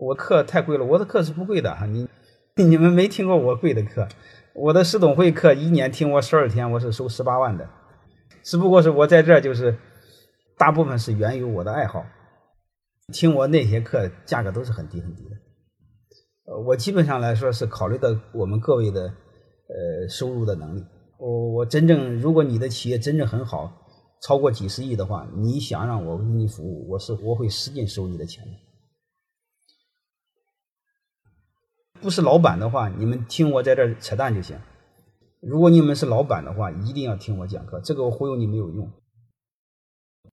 我课太贵了，我的课是不贵的哈，你你们没听过我贵的课，我的十董会课一年听我十二天，我是收十八万的，只不过是我在这儿就是大部分是源于我的爱好，听我那些课价格都是很低很低的，呃，我基本上来说是考虑到我们各位的呃收入的能力，我我真正如果你的企业真正很好，超过几十亿的话，你想让我为你服务，我是我会使劲收你的钱的。不是老板的话，你们听我在这扯淡就行。如果你们是老板的话，一定要听我讲课。这个我忽悠你没有用。